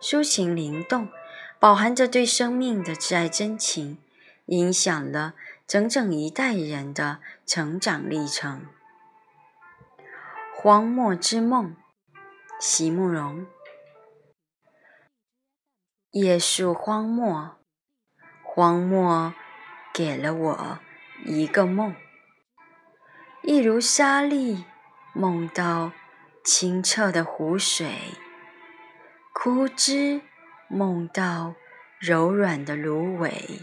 抒情灵动，饱含着对生命的挚爱真情，影响了整整一代人的成长历程。《荒漠之梦》，席慕容。夜宿荒漠，荒漠给了我一个梦，一如沙粒，梦到清澈的湖水。枯枝梦到柔软的芦苇，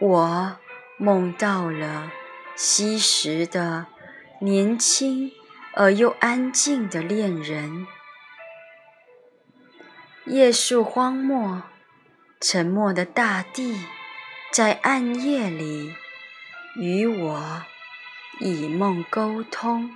我梦到了昔时的年轻而又安静的恋人。夜宿荒漠，沉默的大地在暗夜里与我以梦沟通。